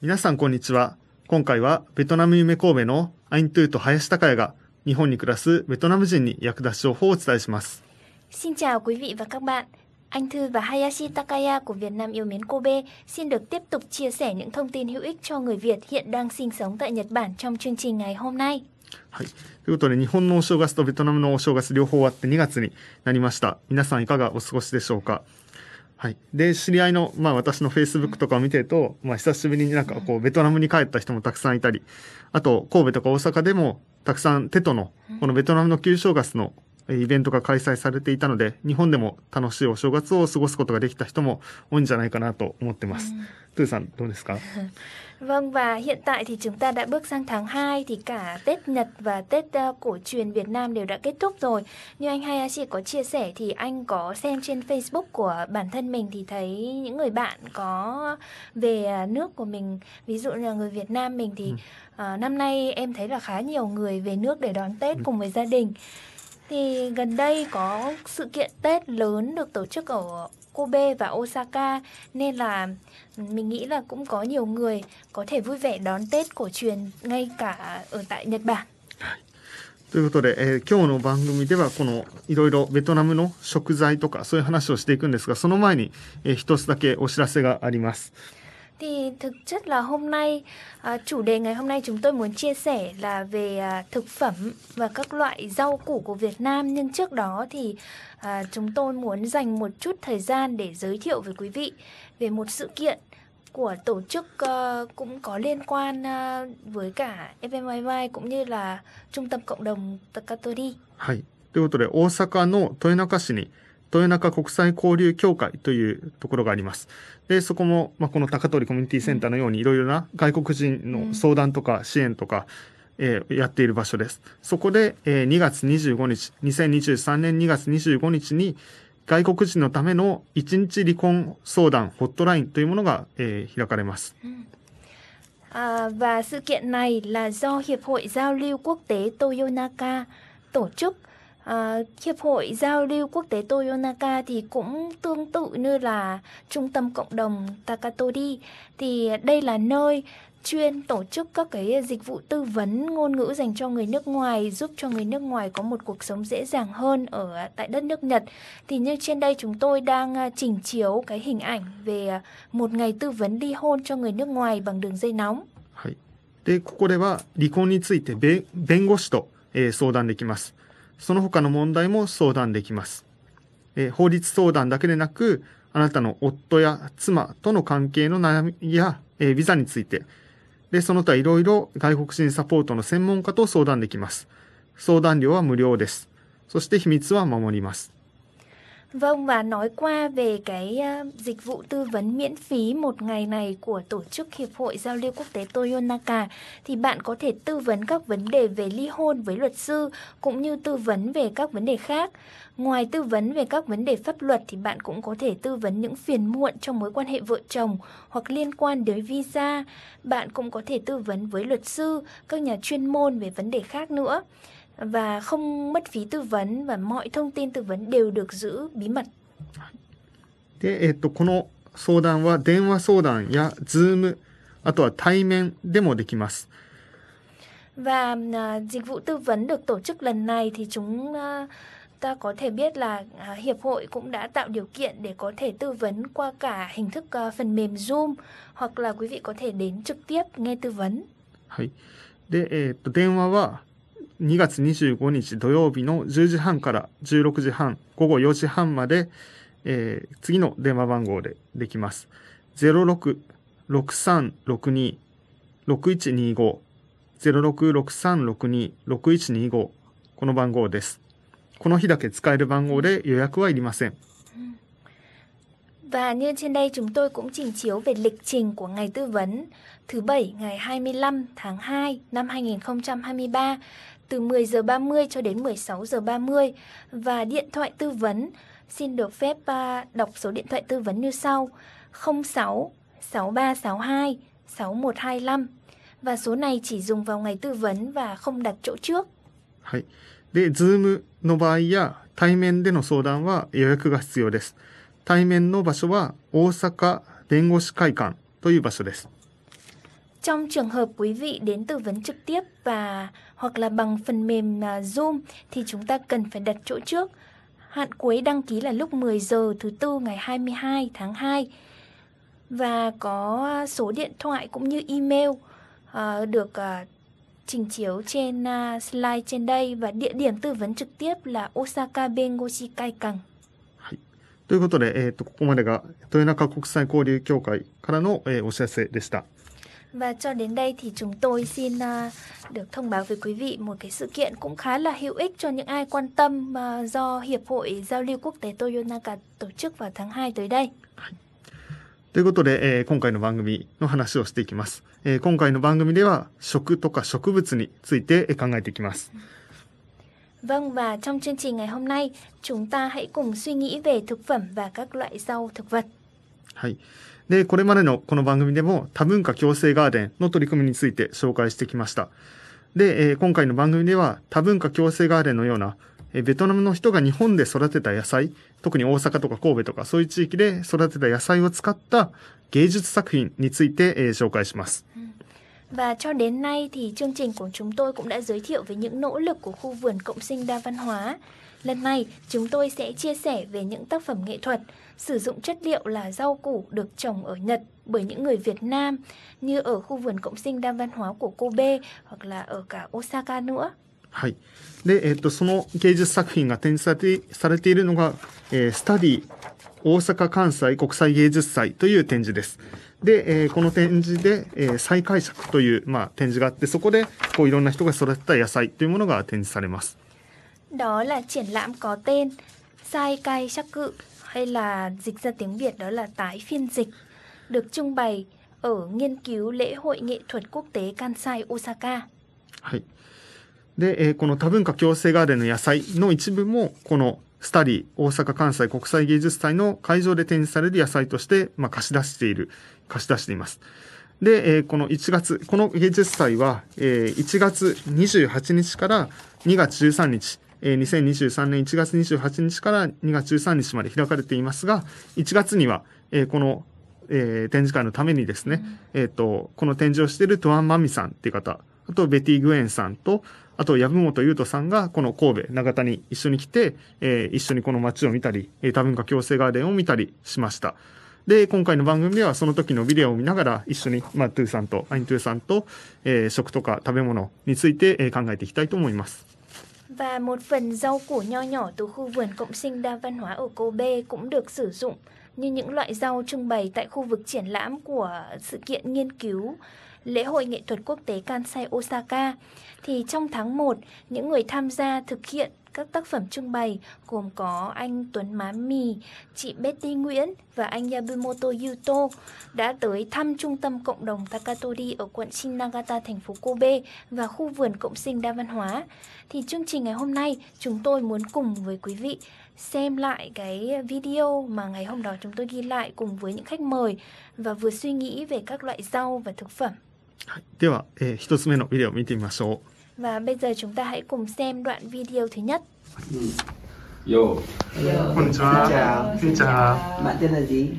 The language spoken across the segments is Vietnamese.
皆さんこんにちは。今回はベトナム夢神戸のアイントゥーと林孝也が日本に暮らすベトナム人に役立つ情報をお伝えします。Xin chào quý vị và các bạn. Anh Thư và Hayashi Takaya của Việt Nam yêu mến Kobe xin được tiếp tục chia sẻ những thông tin hữu ích cho người Việt hiện đang sinh sống tại Nhật Bản trong chương trình ngày hôm nay. はい。ということで、日本のお正月とベトナムのお正月両方終わって2月になりました。皆さんいかがお過ごしでしょうかはい。で、知り合いの、まあ私の Facebook とかを見てると、まあ久しぶりになんかこう、ベトナムに帰った人もたくさんいたり、あと、神戸とか大阪でも、たくさんテトの、このベトナムの旧正月のえーイベントが開催されていたので、日本でも楽しいお正月を過ごすことができた人も多いんじゃないかなと思ってます。トゥーさん、どうですか Vâng và hiện tại thì chúng ta đã bước sang tháng 2 thì cả Tết Nhật và Tết ờ, cổ truyền Việt Nam đều đã kết thúc rồi. Như anh Hayashi có chia sẻ thì anh có xem trên Facebook của bản thân mình thì thấy những người bạn có về ờ, nước của mình, ví dụ như là người Việt Nam mình thì ờ, năm nay em thấy là khá nhiều người về nước để đón Tết cùng với gia đình. Thì gần đây có sự kiện Tết lớn được tổ chức ở Kobe và Osaka nên là mình nghĩ là cũng có nhiều người có thể vui vẻ đón Tết cổ truyền ngay cả ở tại Nhật Bản. ということで、えー今日の番組ではこのいろいろベトナムの食材とかそういう話をしていくんですが、その前に、えー一つだけお知らせがあります。 Thì thực chất là hôm nay à, chủ đề ngày hôm nay chúng tôi muốn chia sẻ là về à, thực phẩm và các loại rau củ của Việt Nam nhưng trước đó thì à, chúng tôi muốn dành một chút thời gian để giới thiệu với quý vị về một sự kiện của tổ chức ờ, cũng có liên quan ờ, với cả FMYY cũng như là trung tâm cộng đồng Takatori. はい。ということで、大阪の豊中市に、 豊中国際交流協会というところがあります。で、そこも、まあ、この高通りコミュニティセンターのようにいろいろな外国人の相談とか支援とか、えーやっている場所です。そこで、えー2月25日、2023年2月25日に、外国人のための1日離婚相談ホットラインというものが、えー開かれます。À, và sự kiện này là do Hiệp hội Giao lưu Quốc tế Toyonaka tổ chức. À, Hiệp hội Giao lưu Quốc tế Toyonaka thì cũng tương tự như là Trung tâm Cộng đồng Takatori. Thì đây là nơi chuyên tổ chức các cái dịch vụ tư vấn ngôn ngữ dành cho người nước ngoài giúp cho người nước ngoài có một cuộc sống dễ dàng hơn ở tại đất nước Nhật thì như trên đây chúng tôi đang à, trình chiếu cái hình ảnh về à, một ngày tư vấn ly hôn cho người nước ngoài bằng đường dây nóng はい。で、ここでは離婚についてべ弁護士と、えー相談できます。 その他の問題も相談できます。え法律相談だけでなく、あなたの夫や妻との関係の悩みや、えビザについて、で、その他いろいろ外国人サポートの専門家と相談できます。相談料は無料です。そして秘密は守ります。Vâng và nói qua về cái ờ, dịch vụ tư vấn miễn phí một ngày này của tổ chức Hiệp hội Giao lưu Quốc tế Toyonaka thì bạn có thể tư vấn các vấn đề về ly hôn với luật sư cũng như tư vấn về các vấn đề khác. Ngoài tư vấn về các vấn đề pháp luật thì bạn cũng có thể tư vấn những phiền muộn trong mối quan hệ vợ chồng hoặc liên quan đến visa. Bạn cũng có thể tư vấn với luật sư, các nhà chuyên môn về vấn đề khác nữa và không mất phí tư vấn và mọi thông tin tư vấn đều được giữ bí mật. で、えっと、この相談は電話相談やズーム、あとは対面でもできます。 Và à, dịch vụ tư vấn được tổ chức lần này thì chúng à, ta có thể biết là à, hiệp hội cũng đã tạo điều kiện để có thể tư vấn qua cả hình thức à, phần mềm Zoom hoặc là quý vị có thể đến trực tiếp nghe tư vấn. はい。で、えーっと、電話は 2月25日土曜日の10時半から16時半、午後4時半まで、えー次の電話番号でできます。06-6362-6125 066362-6125この番号です。この日だけ使える番号で予約はいりません。Và như trên đây chúng tôi cũng trình chiếu về lịch trình của ngày tư vấn thứ bảy ngày 25 tháng 2 năm 2023 từ 10 giờ 30 cho đến 16 giờ 30 và điện thoại tư vấn xin được phép à, đọc số điện thoại tư vấn như sau 06 6362 6125 và số này chỉ dùng vào ngày tư vấn và không đặt chỗ trước. はい。で、ズームの場合や対面での相談は予約が必要です。対面の場所は大阪弁護士会館という場所です。 Trong trường hợp quý vị đến tư vấn trực tiếp và hoặc là bằng phần mềm à, Zoom thì chúng ta cần phải đặt chỗ trước. Hạn cuối đăng ký là lúc 10 giờ thứ tư ngày 22 tháng 2 và có số điện thoại cũng như email uh, được uh, trình chiếu trên uh, slide trên đây và địa điểm tư vấn trực tiếp là Osaka Bengoshi Kaikan. ということで、えー、とここまでが豊中国際交流協会からの、えー、お知らせでした。 và cho đến đây thì chúng tôi xin uh, được thông báo với quý vị một cái sự kiện cũng khá là hữu ích cho những ai quan tâm uh, do Hiệp hội Giao lưu Quốc tế Toyonaka tổ chức vào tháng 2 tới đây. ということで、えー、今回の番組の話をしていきます、えー。今回の番組では食とか植物について考えていきます。Vâng và trong chương trình ngày hôm nay, chúng ta hãy cùng suy nghĩ về thực phẩm và các loại rau thực vật. はい。で、これまでのこの番組でも多文化共生ガーデンの取り組みについて紹介してきました。で、えー今回の番組では多文化共生ガーデンのような、ベトナムの人が日本で育てた野菜、特に大阪とか神戸とかそういう地域で育てた野菜を使った芸術作品について、えー紹介します。Và cho đến nay thì chương trình của chúng tôi cũng đã giới thiệu về những nỗ lực của khu vườn cộng sinh đa văn hóa. Lần này chúng tôi sẽ chia sẻ về những tác phẩm nghệ thuật sử dụng chất liệu là rau củ được trồng ở Nhật bởi những người Việt Nam như ở khu vườn cộng sinh đa văn hóa của Kobe hoặc là ở cả Osaka nữa. はい。で、えっ、と、その芸術作品が展示されてされているのが、えースタディ大阪関西国際芸術祭という展示です。で、えーこの展示で、えー再解釈という、まあ、展示があって、そこで、こう、いろんな人が育てた野菜というものが展示されます。 Đó là triển lãm có tên Sai cai sắc cự hay là dịch ra tiếng Việt đó là tái phiên dịch được trưng bày ở nghiên cứu lễ hội nghệ thuật quốc tế Kansai Osaka. はい。で、えーこの多文化共生ガーデンの野菜の一部も、このスタディ大阪関西国際芸術祭の会場で展示される野菜として、まあ、貸し出している、貸し出しています。で、えーこの1月、この芸術祭は、えー1月28日から2月13日、えー2023年1月28日から2月13日まで開かれていますが、1月には、えーこの、えー展示会のためにですね、えっ、と、この展示をしているトワン・マミさんっていう方、あとベティ・グエンさんと、あと籔本優斗さんがこの神戸、長田に一緒に来て、えー一緒にこの街を見たり、えー多文化共生ガーデンを見たりしました。で、今回の番組ではその時のビデオを見ながら一緒に、まあ、トゥーさんと、アイントゥーさんと、えー食とか食べ物について、えー考えていきたいと思います。Và một phần rau củ nho nhỏ từ khu vườn cộng sinh đa văn hóa ở Kobe cũng được sử dụng như những loại rau trưng bày tại khu vực triển lãm của sự kiện nghiên cứu lễ hội nghệ thuật quốc tế Kansai Osaka. Thì trong tháng 1, những người tham gia thực hiện các tác phẩm trưng bày gồm có anh Tuấn Má Mì, chị Betty Nguyễn và anh Yabumoto Yuto đã tới thăm trung tâm cộng đồng Takatori ở quận Shinagata, thành phố Kobe và khu vườn cộng sinh đa văn hóa. Thì chương trình ngày hôm nay chúng tôi muốn cùng với quý vị xem lại cái video mà ngày hôm đó chúng tôi ghi lại cùng với những khách mời và vừa suy nghĩ về các loại rau và thực phẩm. はい、では、えー一つ目のビデオを見てみましょ Và bây giờ chúng ta hãy cùng xem đoạn video thứ nhất. Yo, う。こんにちは。 chào. こんにちは。 Bạn tên là gì?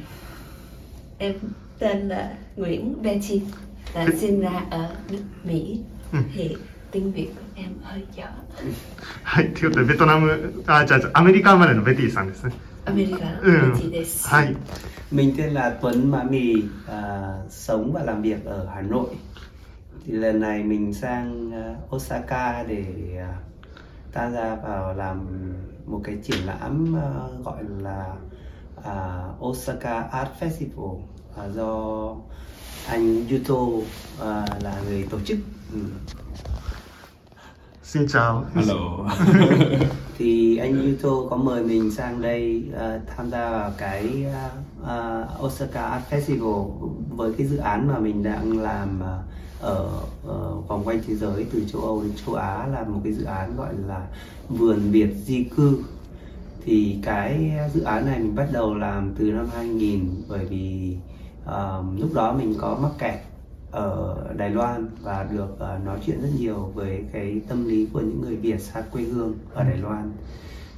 Em tên là Nguyễn Betty là sinh ra ở nước Mỹ Ừ. thì tiếng Việt của em hơi dở はい、ということで、ベトナム、あ、じゃあ、じゃあアメリカ生まれのベティさんですね。 America Ừ. Betty Des はい。 Mình tên là Tuấn Mã Mì, à, sống và làm việc ở Hà Nội. Thì lần này mình sang à, Osaka để à, tham gia vào làm một cái triển lãm à, gọi là à, Osaka Art Festival à, do anh Yuto à, là người tổ chức. Ừ. Xin chào. hello. thì anh Yuto có mời mình sang đây ờ, tham gia vào cái ờ, Osaka Art Festival với cái dự án mà mình đang làm ờ, ở, ờ, vòng quanh thế giới từ châu Âu đến châu Á là một cái dự án gọi là vườn Việt di cư thì cái dự án này mình bắt đầu làm từ năm 2000 bởi vì ờ, lúc đó mình có mắc kẹt ở Đài Loan và được uh, nói chuyện rất nhiều với cái tâm lý của những người Việt xa quê hương ở Đài Loan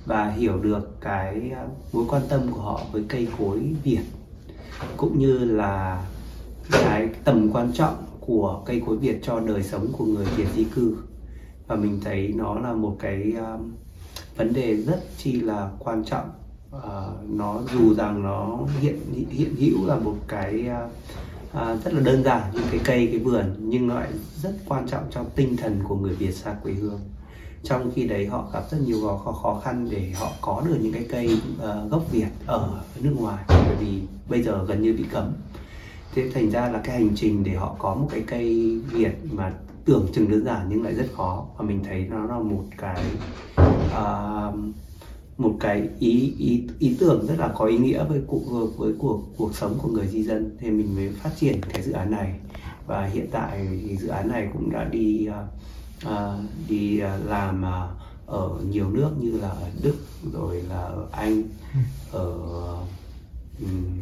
và hiểu được cái ờ, mối quan tâm của họ với cây cối Việt cũng như là cái tầm quan trọng của cây cối Việt cho đời sống của người Việt di cư. Và mình thấy nó là một cái um, vấn đề rất chi là quan trọng. Uh, nó dù rằng nó hiện hiện hữu là một cái uh, À, rất là đơn giản những cái cây cái vườn nhưng nó lại rất quan trọng trong tinh thần của người Việt xa quê hương. Trong khi đấy họ gặp rất nhiều khó, khó khăn để họ có được những cái cây uh, gốc Việt ở nước ngoài. Bởi vì bây giờ gần như bị cấm. Thế thành ra là cái hành trình để họ có một cái cây Việt mà tưởng chừng đơn giản nhưng lại rất khó. Và mình thấy nó là một cái uh, một cái ý ý ý tưởng rất là có ý nghĩa với cuộc với cuộc cuộc sống của người di dân. Thì mình mới phát triển cái dự án này. Và hiện tại thì dự án này cũng đã đi uh, đi uh, làm uh, ở nhiều nước như là ở Đức rồi là ở Anh ở um,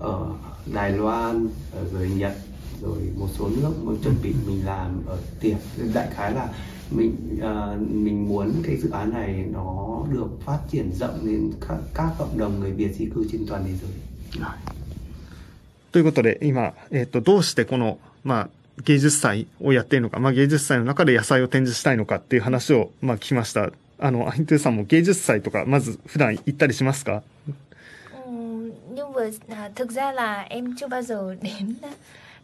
ở Đài Loan ở rồi Nhật rồi một số nước. Mới chuẩn bị mình làm ở tiệp đại khái là mình uh, mình muốn cái dự án này nó được phát triển rộng đến các, các cộng đồng người Việt di cư trên toàn thế giới. ということで今、えっとどうしてこの、まあ、芸術祭をやっているのか、まあ、芸術祭の中で野菜を展示したいのかっていう話を、まあ、聞きましたあのアイントゥさんも芸術祭とかまず普段行ったりしますか nhưng vừa à, thực ra là em chưa bao giờ đến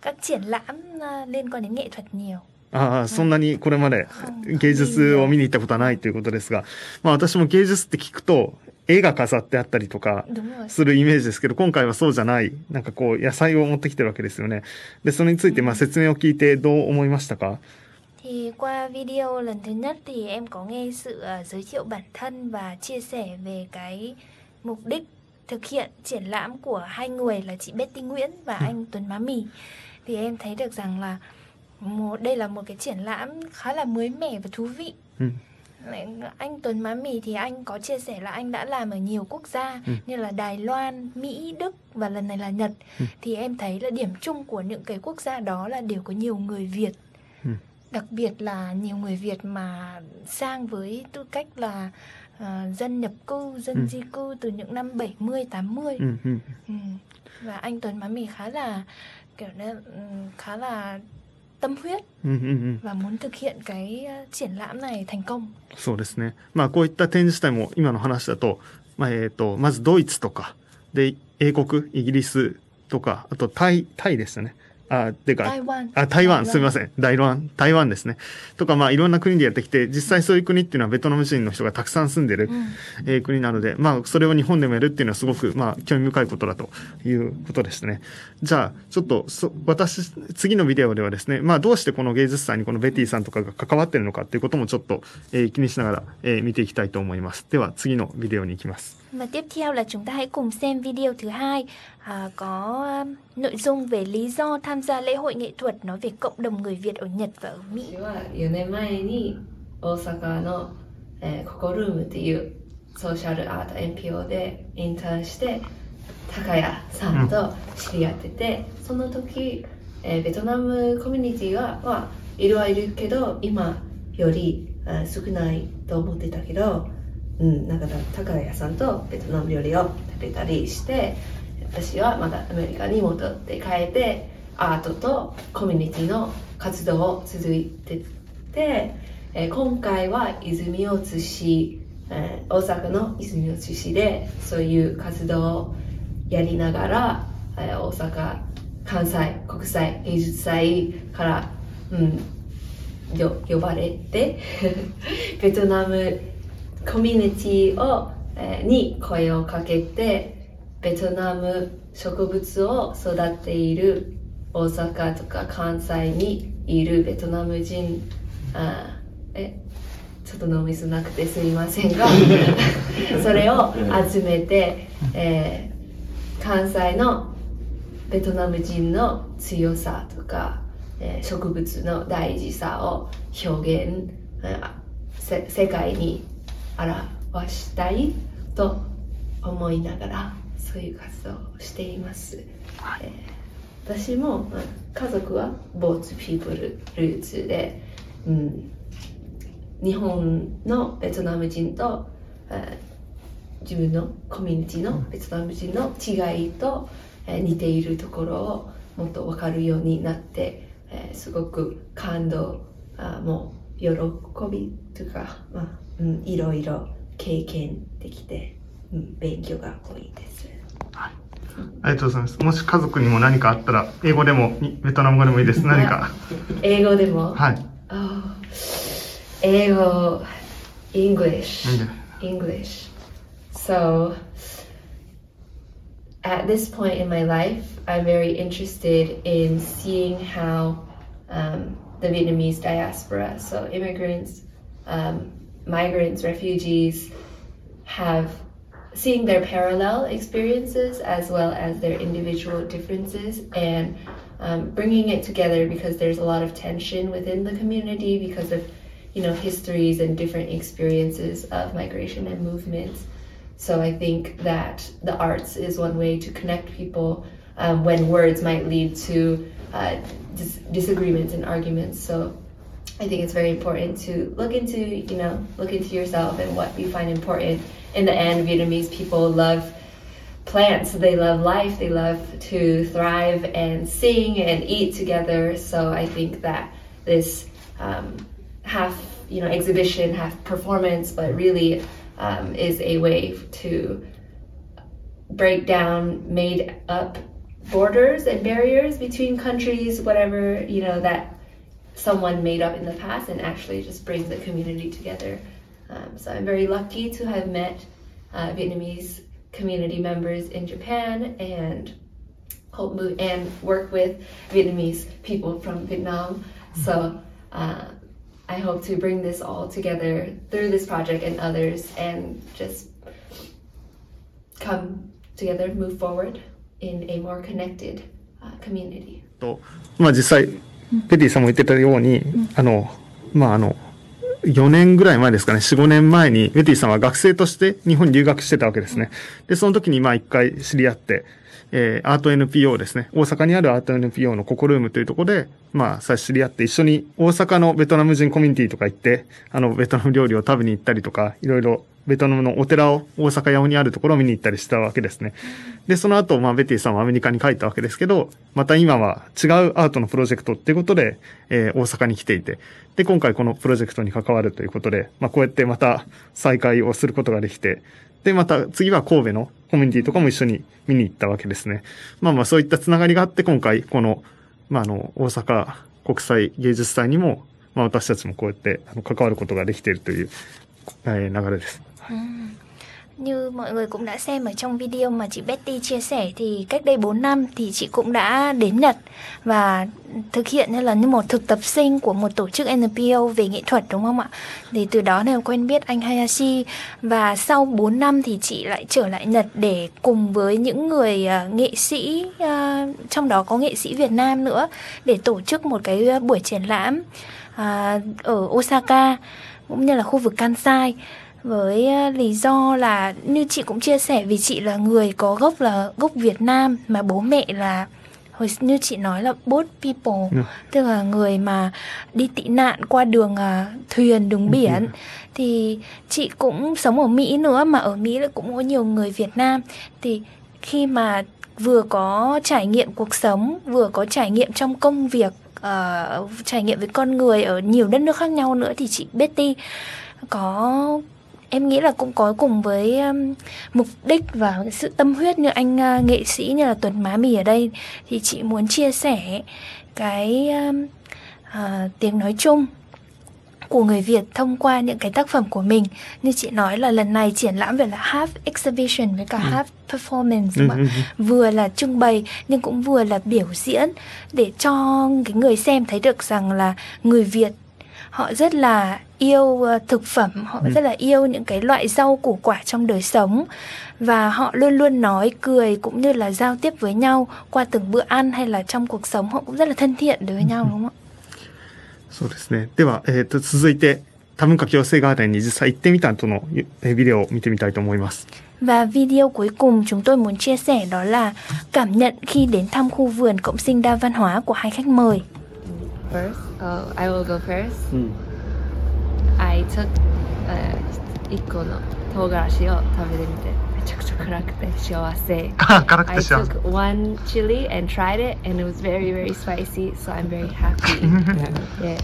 các triển lãm à, liên quan đến nghệ thuật nhiều ああ、そんなにこれまで芸術を見に行ったことはないということですが、まあ私も芸術って聞くと、絵が飾ってあったりとかするイメージですけど、今回はそうじゃない、なんかこう野菜を持ってきてるわけですよね。で、それについてまあ説明を聞いてどう思いましたか Thì qua video lần thứ nhất thì em có nghe sự uh, giới thiệu bản thân và chia sẻ về cái mục đích thực hiện triển lãm của hai người là chị Betty Nguyễn và anh Tuấn Má Mì. Thì em thấy được rằng là một đây là một cái triển lãm khá là mới mẻ và thú vị ừ. anh Tuấn Má Mì thì anh có chia sẻ là anh đã làm ở nhiều quốc gia ừ. như là Đài Loan, Mỹ, Đức và lần này là Nhật ừ. thì em thấy là điểm chung của những cái quốc gia đó là đều có nhiều người Việt ừ. đặc biệt là nhiều người Việt mà sang với tư cách là uh, dân nhập cư, dân ừ. di cư từ những năm 70, 80 ừ. Ừ. Ừ. và anh Tuấn Má Mì khá là kiểu nên khá là tâm huyết và muốn thực hiện cái triển lãm này thành công. そうですね。まあこういった展示自体も今の話だと、まあえっ、ー、とまずドイツとかで英国、イギリスとかあとタイタイでしたね。あ、てか、台湾。あ、台湾、すみません。台湾、台湾ですね。とか、まあ、いろんな国でやってきて、実際そういう国っていうのはベトナム人の人がたくさん住んでる、うん、えー、国なので、まあ、それを日本でもやるっていうのはすごく、まあ、興味深いことだということですね。じゃあ、ちょっと、そ、私、次のビデオではですね、まあ、どうしてこの芸術祭にこのベティさんとかが関わってるのかっていうこともちょっと、えー、気にしながら、えー、見ていきたいと思います。では、次のビデオに行きます。Và tiếp theo là chúng ta hãy cùng xem video thứ hai à, có um, nội dung về lý do tham gia lễ hội nghệ thuật nói về cộng đồng người Việt ở Nhật và ở Mỹ. 4年前に大阪の、えー、ココルームっていうソーシャルアート NPO でインターンして高谷さんと知り合ってて、うん、その時、えー、ベトナムコミュニティは、まあ、いるはいるけど今より、えー、少ないと思ってたけど うん、なんか高谷さんとベトナム料理を食べたりして私はまたアメリカに戻って帰ってアートとコミュニティの活動を続いてて、えー、今回は泉大津市、えー、大阪の泉大津市でそういう活動をやりながら、えー、大阪関西国際芸術祭から、うん、よ呼ばれて ベトナムコミュニティを、えー、に声をかけてベトナム植物を育てている大阪とか関西にいるベトナム人あえちょっと脳みそなくてすみませんが それを集めて、えー、関西のベトナム人の強さとか、えー、植物の大事さを表現、えー、世界に表したいと思いながらそういう活動をしています、はい、えー、私も家族はボーツピープルルーツで、うん、日本のベトナム人と、えー、自分のコミュニティのベトナム人の違いと、えー、似ているところをもっと分かるようになって、ええーすごく感動あもう喜びとか、まあうん、いろいろ経験できて、うん、勉強が多いです。ありがとうございます。もし家族にも何かあったら、英語でも、にベトナム語でもいいです。何か。英語でも、はい。Oh, 英語 English English so at this point in my life I'm very interested in seeing how um, the Vietnamese diaspora. So immigrants um, migrants refugees have seeing their parallel experiences as well as their individual differences and um, bringing it together because there's a lot of tension within the community because of you know histories and different experiences of migration and movements. So i think that the arts is one way to connect people um, when words might lead to uh, dis- disagreements and arguments so I think it's very important to look into, you know, look into yourself and what you find important. In the end, Vietnamese people love plants, they love life, they love to thrive and sing and eat together. So I think that this um, half, you know, exhibition, half performance, but really um, is a way to break down made up borders and barriers between countries, whatever, you know, that someone made up in the past and actually just bring the community together. Um, so I'm very lucky to have met uh, Vietnamese community members in Japan and hope move and work with Vietnamese people from Vietnam. So uh, I hope to bring this all together through this project and others and just come together, move forward in a more connected uh, community. と、まあ実際、ペティさんも言ってたように、あの、まああの、4年ぐらい前ですかね、4、5年前に、ベティさんは学生として日本に留学してたわけですね。で、その時にまあ一回知り合って、えー、アート NPO ですね。大阪にあるアート NPO のココルームというところで、まあ、最初知り合って一緒に大阪のベトナム人コミュニティとか行って、あの、ベトナム料理を食べに行ったりとか、いろいろベトナムのお寺を大阪八尾にあるところを見に行ったりしたわけですね。で、その後、まあ、ベティさんはアメリカに帰ったわけですけど、また今は違うアートのプロジェクトっていうことで、えー大阪に来ていて、で、今回このプロジェクトに関わるということで、まあ、こうやってまた再会をすることができて、で、また次は神戸のコミュニティとかも一緒に見に行ったわけですね。まあまあそういったつながりがあって今回この、まああの、大阪国際芸術祭にも、まあ私たちもこうやって関わることができているという、えー流れです。Ừ. Như mọi người cũng đã xem ở trong video mà chị Betty chia sẻ thì cách đây 4 năm thì chị cũng đã đến Nhật và thực hiện như là như một thực tập sinh của một tổ chức NPO về nghệ thuật đúng không ạ? Thì từ đó nên quen biết anh Hayashi và sau 4 năm thì chị lại trở lại Nhật để cùng với những người uh, nghệ sĩ uh, trong đó có nghệ sĩ Việt Nam nữa để tổ chức một cái buổi triển lãm uh, ở Osaka cũng như là khu vực Kansai với ờ, lý do là như chị cũng chia sẻ vì chị là người có gốc là gốc Việt Nam mà bố mẹ là hồi như chị nói là boat people Ừ. tức là người mà đi tị nạn qua đường à, thuyền đường biển. thì chị cũng sống ở Mỹ nữa mà ở Mỹ lại cũng có nhiều người Việt Nam. Thì khi mà vừa có trải nghiệm cuộc sống vừa có trải nghiệm trong công việc ờ, trải nghiệm với con người ở nhiều đất nước khác nhau nữa thì chị Betty có em nghĩ là cũng có cùng với um, mục đích và sự tâm huyết như anh uh, nghệ sĩ như là Tuấn Má Mì ở đây. Thì chị muốn chia sẻ cái um, à, tiếng nói chung của người Việt thông qua những cái tác phẩm của mình. Như chị nói là lần này triển lãm về là half exhibition với cả half performance Ừ, mà ừ, vừa là trưng bày nhưng cũng vừa là biểu diễn để cho cái người xem thấy được rằng là người Việt họ rất là yêu ờ, thực phẩm họ Ừ. rất là yêu những cái loại rau củ quả trong đời sống và họ luôn luôn nói cười cũng như là giao tiếp với nhau qua từng bữa ăn hay là trong cuộc sống họ cũng rất là thân thiện đối với nhau đúng không ạ そうですね。では、えっ、と、続いて、多文化共生ガーデンに実際行ってみたとのえービデオを見てみたいと思います。 Và video cuối cùng chúng tôi muốn chia sẻ đó là cảm nhận khi đến thăm khu vườn cộng sinh đa văn hóa của hai khách mời. First, oh, I will go first. うん、 I took 1個の唐辛子を食べてみてめちゃくちゃ 辛くて幸せ。辛く I て幸せ took one chili and tried it, and it was very, very spicy. So I'm very happy. yeah.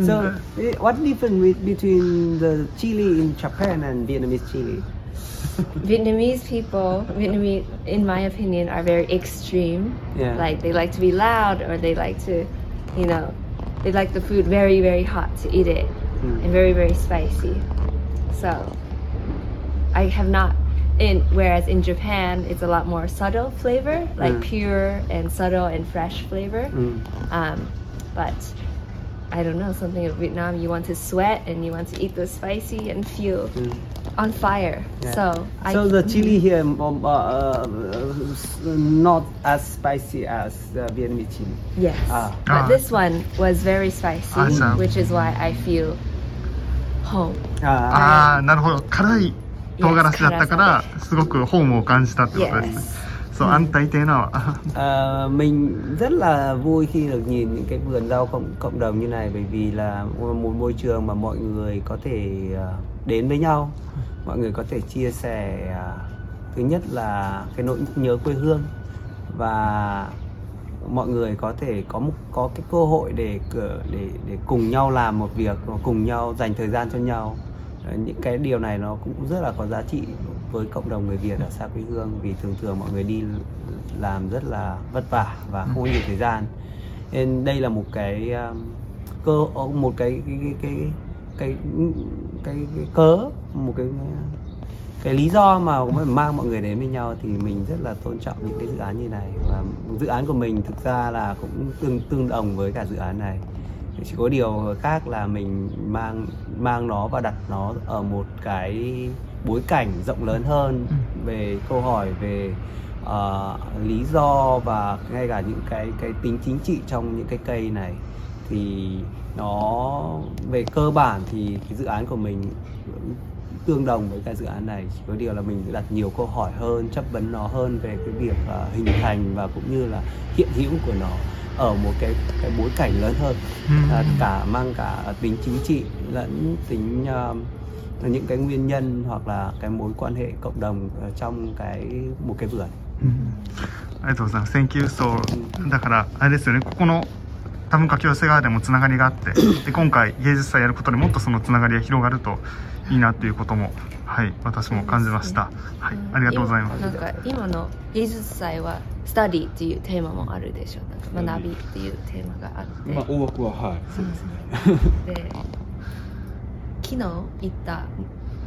So, eh, what difference with, between the chili in Japan and Vietnamese chili? Vietnamese people, Vietnamese, in my opinion, are very extreme. Yeah. Like they like to be loud, or they like to, you know, they like the food very, very hot to eat it, Mm. and very, very spicy. So, I have not. In whereas in Japan, it's a lot more subtle flavor, like Mm. pure and subtle and fresh flavor. Mm. Um, but I don't know, something of Vietnam, you want to sweat and you want to eat the spicy and feel Mm. on fire. Yeah. So, I, So the chili here um, uh, uh, not as spicy as the Vietnamese chili. yes, Ah. but Ah. this one was very spicy, Awesome. which is why I feel home. Ah, ああなるほど辛い唐辛子だったからすごくホームを感じたってことですね Yes. sao ăn thấy thế nào ạ? à, mình rất là vui khi được nhìn những cái vườn rau cộng cộng đồng như này bởi vì là một môi trường mà mọi người có thể à, đến với nhau, mọi người có thể chia sẻ à, thứ nhất là cái nỗi nhớ quê hương và mọi người có thể có một có cái cơ hội để để để cùng nhau làm một việc và cùng nhau dành thời gian cho nhau. Những cái điều này nó cũng rất là có giá trị với cộng đồng người Việt ở xa quê hương vì thường thường mọi người đi làm rất là vất vả và không có nhiều thời gian. Nên đây là một cái um, cơ một cái cái cái cái cái, cái, cái cớ một cái cái lý do mà cũng mang mọi người đến với nhau thì mình rất là tôn trọng những cái dự án như này. Và dự án của mình thực ra là cũng tương tương đồng với cả dự án này. Chỉ có điều khác là mình mang mang nó và đặt nó ở một cái bối cảnh rộng lớn hơn về câu hỏi về ờ, lý do và ngay cả những cái cái tính chính trị trong những cái cây này. Thì nó về cơ bản thì cái dự án của mình tương đồng với cái dự án này. Chỉ có điều là mình đặt nhiều câu hỏi hơn chất vấn nó hơn về cái việc ờ, hình thành và cũng như là hiện hữu của nó ở một cái cái bối cảnh lớn hơn. À, cả mang cả tính chính trị lẫn tính uh, những cái nguyên nhân hoặc là cái mối quan hệ cộng đồng ở trong cái một cái vườn. ありがとうございます Thank you そうだからあれですよねここの多文化共生側でもつながりがあって。で今回芸術祭やることでもっとそのつながりが広がるといいなということもはい私も感じました。はいありがとうございます。なんか今の芸術祭はスタディっていうテーマもあるでしょ。なんか学びっていうテーマがあって、まあ、大枠ははい。そうですね。で昨日行った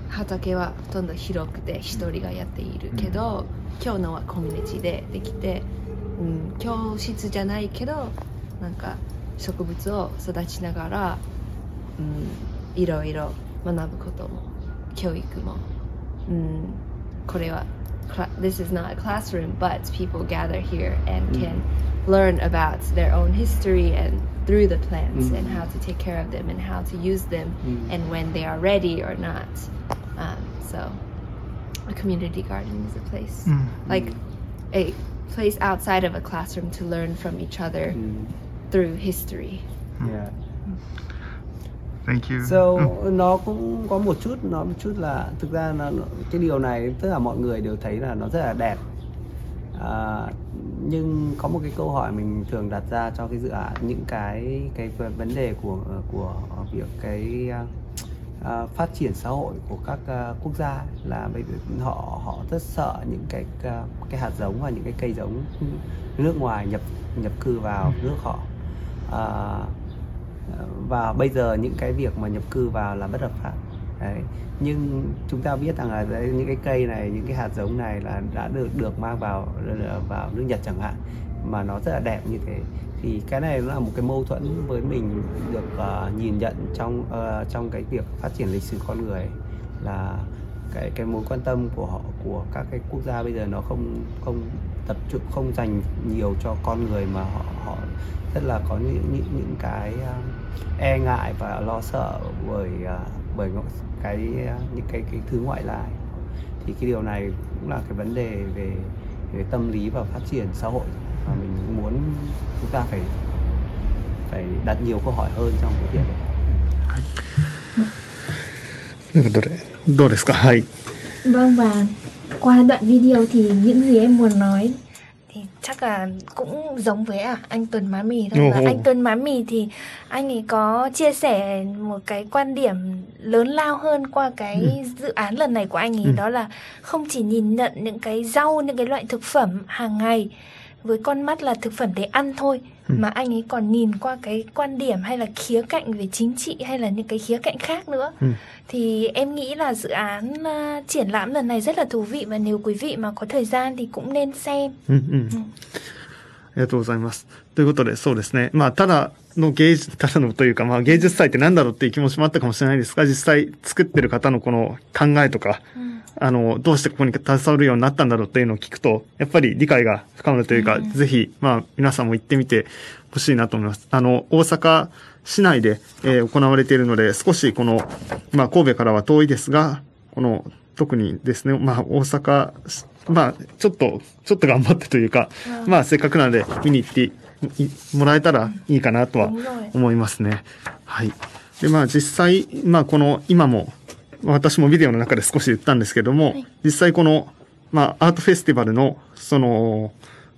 畑はほとんど広くて一人がやっているけど、今日のはコミュニティでできて、うん、教室じゃないけどなんか植物を育ちながら、うん、いろいろ学ぶことも教育も、うん、これは This is not a classroom but people gather here and can learn about their own history and through the plants Mm. and how to take care of them and how to use them Mm. and when they are ready or not. Um, so, a community garden is a place, うん like a place outside of a classroom to learn from each other Ừ. through history. Yeah. Thank you So Ừ. nó cũng có một chút nó một chút là thực ra là nó- cái điều này tất cả mọi người đều thấy là nó rất là đẹp à, nhưng có một cái câu hỏi mình thường đặt ra cho cái dự án những cái cái vấn đề của của việc cái à, phát triển xã hội của các à, quốc gia là bây giờ họ họ rất sợ những cái à, cái hạt giống và những cái cây giống nước ngoài nhập nhập cư vào nước họ. À, và bây giờ những cái việc mà nhập cư vào là bất hợp pháp đấy. Nhưng chúng ta biết rằng là đấy, những cái cây này những cái hạt giống này là đã được được mang vào vào nước Nhật chẳng hạn mà nó rất là đẹp như thế. Thì cái này nó là một cái mâu thuẫn với mình được uh, nhìn nhận trong uh, trong cái việc phát triển lịch sử con người là cái cái mối quan tâm của họ của các cái quốc gia bây giờ nó không không tập trung không dành nhiều cho con người mà họ họ rất là có những những những cái uh, e ngại và lo sợ bởi à, bởi cái à, những cái cái thứ ngoại lai. Thì cái điều này cũng là cái vấn đề về về tâm lý và phát triển xã hội. Và mình muốn chúng ta phải phải đặt nhiều câu hỏi hơn trong cái việc này. Vâng và qua đoạn video thì những gì em muốn nói chắc là cũng giống với à, anh Tuấn Má Mì thôi. Và anh Tuấn Má Mì thì anh ấy có chia sẻ một cái quan điểm lớn lao hơn qua cái ừ. dự án lần này của anh ấy ừ. đó là không chỉ nhìn nhận những cái rau, những cái loại thực phẩm hàng ngày với con mắt là thực phẩm để ăn thôi ừ. mà anh ấy còn nhìn qua cái quan điểm hay là khía cạnh về chính trị hay là những cái khía cạnh khác nữa ừ. thì em nghĩ là dự án uh, triển lãm lần này rất là thú vị và nếu quý vị mà có thời gian thì cũng nên xem. Ừ, ừ. Ừ. ありがとうございます。ということで、そうですね。まあ、ただの芸術、ただのというか、まあ、芸術祭って何だろうっていう気持ちもあったかもしれないですが、実際作ってる方のこの考えとか、うん、 あの、どうしてここに携わるようになったんだろうっていうのを聞くと、やっぱり理解が深まるというか、うん、ぜひ、まあ、皆さんも行ってみてほしいなと思います。あの、大阪市内で、えー、行われているので、少しこの、まあ、神戸からは遠いですが、この、特にですね、まあ、大阪、まあ、ちょっと、ちょっと頑張ってというか、うん、まあ、せっかくなので見に行ってもらえたらいいかなとは思いますね。はい。で、まあ、実際、まあ、この、今も、私もビデオの中で少し言ったんですけども、はい、実際この、まあ、アートフェスティバルの、その、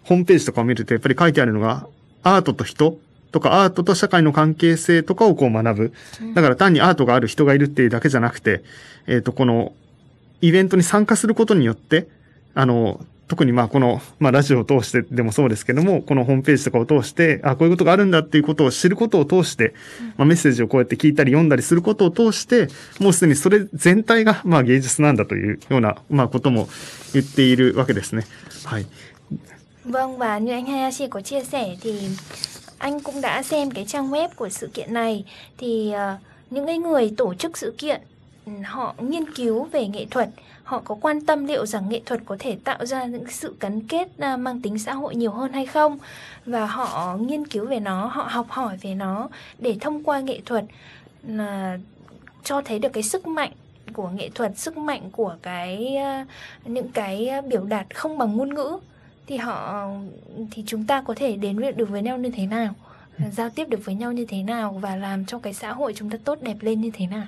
ホームページとかを見ると、やっぱり書いてあるのが、アートと人とか、アートと社会の関係性とかをこう学ぶ。だから単にアートがある人がいるっていうだけじゃなくて、えっ、ー、と、この、イベントに参加することによって、あの、特にまあこの、まあラジオを通してでもそうですけども、このホームページとかを通して、あ、こういうことがあるんだっていうことを知ることを通して、まあメッセージをこうやって聞いたり読んだりすることを通して、もうすでにそれ全体がまあ芸術なんだというような、まあことも言っているわけですね。はい。Vâng và như anh Hayashi có chia sẻ thì anh cũng đã xem cái trang web của sự kiện này thì uh, những cái người tổ chức sự kiện họ nghiên cứu về nghệ thuật họ có quan tâm liệu rằng nghệ thuật có thể tạo ra những sự gắn kết à, mang tính xã hội nhiều hơn hay không? Và họ nghiên cứu về nó, họ học hỏi về nó để thông qua nghệ thuật là cho thấy được cái sức mạnh của nghệ thuật, sức mạnh của cái à, những cái biểu đạt không bằng ngôn ngữ. Thì họ, thì chúng ta có thể đến được với nhau như thế nào? Giao tiếp được với nhau như thế nào và làm cho cái xã hội chúng ta tốt đẹp lên như thế nào?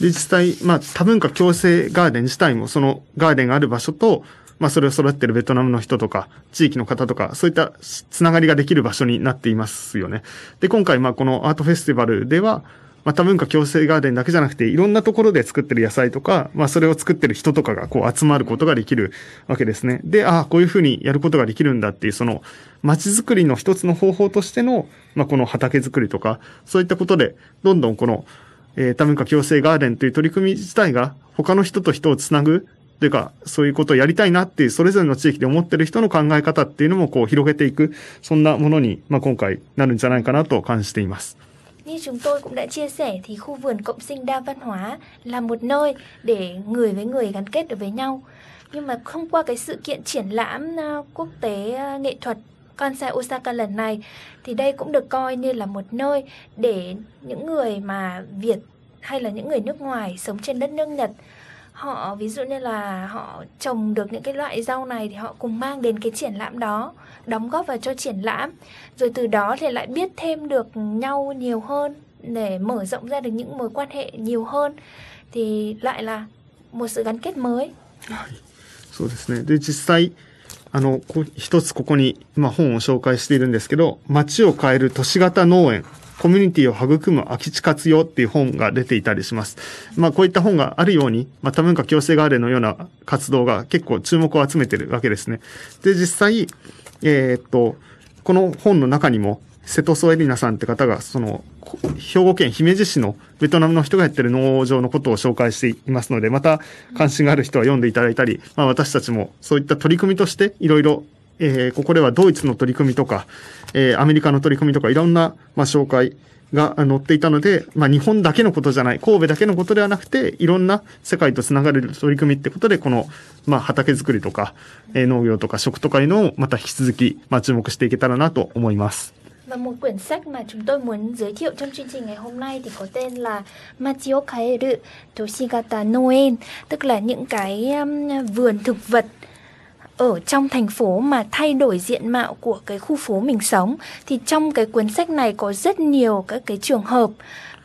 で、実際、まあ、多文化共生ガーデン自体も、そのガーデンがある場所と、まあ、それを育ってるベトナムの人とか、地域の方とか、そういったつながりができる場所になっていますよね。で、今回、まあ、このアートフェスティバルでは、まあ、多文化共生ガーデンだけじゃなくて、いろんなところで作ってる野菜とか、まあ、それを作ってる人とかがこう集まることができるわけですね。で、ああ、こういうふうにやることができるんだっていう、その、街づくりの一つの方法としての、まあ、この畑づくりとか、そういったことで、どんどんこの、えー、多文化共生ガーデンという取り組み自体が他の人と人をつなぐというか、そういうことをやりたいなっていう、それぞれの地域で思ってる人の考え方っていうのもこう広げていく、そんなものに、まあ、今回なるんじゃないかなと感じています。Như chúng tôi cũng đã chia sẻ thì khu vườn cộng sinh đa văn hóa là một nơi để người với người gắn kết được với nhau. Nhưng mà thông qua cái sự kiện triển lãm à, quốc tế à, nghệ thuật Kansai Osaka lần này thì đây cũng được coi như là một nơi để những người mà Việt hay là những người nước ngoài sống trên đất nước Nhật họ ví dụ như là họ trồng được những cái loại rau này thì họ cùng mang đến cái triển lãm đó đóng góp vào cho triển lãm rồi từ đó thì lại biết thêm được nhau nhiều hơn để mở rộng ra được những mối quan hệ nhiều hơn thì lại là một sự gắn kết mới. そうですね。で、実際、あの、一つここに、まあ、本を紹介しているんですけど、街を変える都市型農園、 コミュニティを育む空き地活用っていう本が出ていたりします。まあ、こういった本があるように、まあ、多文化共生ガーデンのような活動が結構注目を集めてるわけですね。で、実際、えー、っと、この本の中にも、瀬戸添エリナさんって方が、その、兵庫県姫路市のベトナムの人がやってる農場のことを紹介していますので、また関心がある人は読んでいただいたり、まあ私たちもそういった取り組みとしていろいろ、えー、ここではドイツの取り組みとか、えー、アメリカの取り組みとかいろんな、まあ、紹介が載っていたので、まあ日本だけのことじゃない、神戸だけのことではなくて、いろんな世界とつながれる取り組みってことで、この、まあ畑作りとか、えー、農業とか食とかいうのをまた引き続き、まあ注目していけたらなと思います。Và một quyển sách mà chúng tôi muốn giới thiệu trong chương trình ngày hôm nay thì có tên là Machio Kaeru Toshigata Noen, tức là những cái um, vườn thực vật ở trong thành phố mà thay đổi diện mạo của cái khu phố mình sống thì trong cái cuốn sách này có rất nhiều các cái trường hợp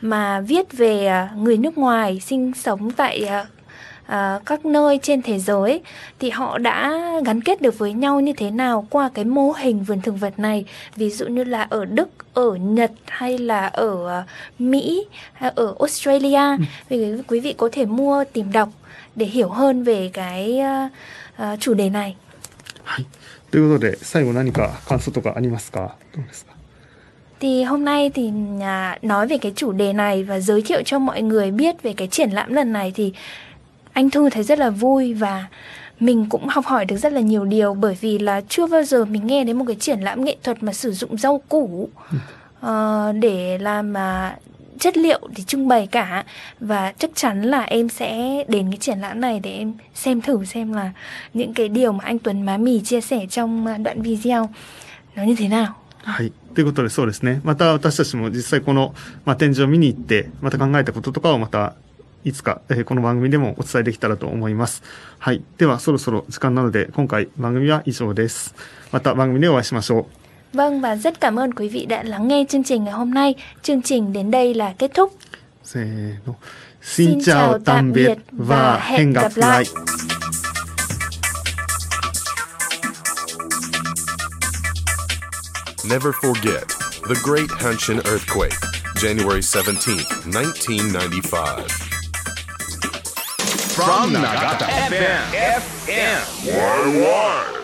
mà viết về uh, người nước ngoài sinh sống tại uh, à, các nơi trên thế giới. Thì họ đã gắn kết được với nhau như thế nào qua cái mô hình vườn thực vật này? Ví dụ như là ở Đức ở Nhật hay là ở à, Mỹ hay ở Australia. Vì quý vị có thể mua tìm đọc để hiểu hơn về cái à, à, chủ đề này はい。ということで、最後何か感想とかありますかどうですか Thì hôm nay thì à, nói về cái chủ đề này và giới thiệu cho mọi người biết về cái triển lãm lần này thì anh Thu thấy rất là vui và mình cũng học hỏi được rất là nhiều điều bởi vì là chưa bao giờ mình nghe đến một cái triển lãm nghệ thuật mà sử dụng rau củ ờ, để làm à, chất liệu để trưng bày cả và chắc chắn là em sẽ đến cái triển lãm này để em xem thử xem là những cái điều mà anh Tuấn Má Mì chia sẻ trong à, đoạn video nó như thế nào. はい。ということで、そうですね。また私たちも実際この、まあ、展示を見に行って、また考えたこととかをまた、いつか、えーこの番組でもお伝えできたらと思います。はい。では、そろそろ時間なので、今回番組は以上です。また番組でお会いしましょう。 Vâng và rất cảm ơn quý vị đã lắng nghe chương trình ngày hôm nay. Chương trình đến đây là kết thúc. せーの。Xin chào tạm biệt và hẹn gặp lại. Never forget the Great Hanshin Earthquake, January 17, 1995. From Nagata FM. FM.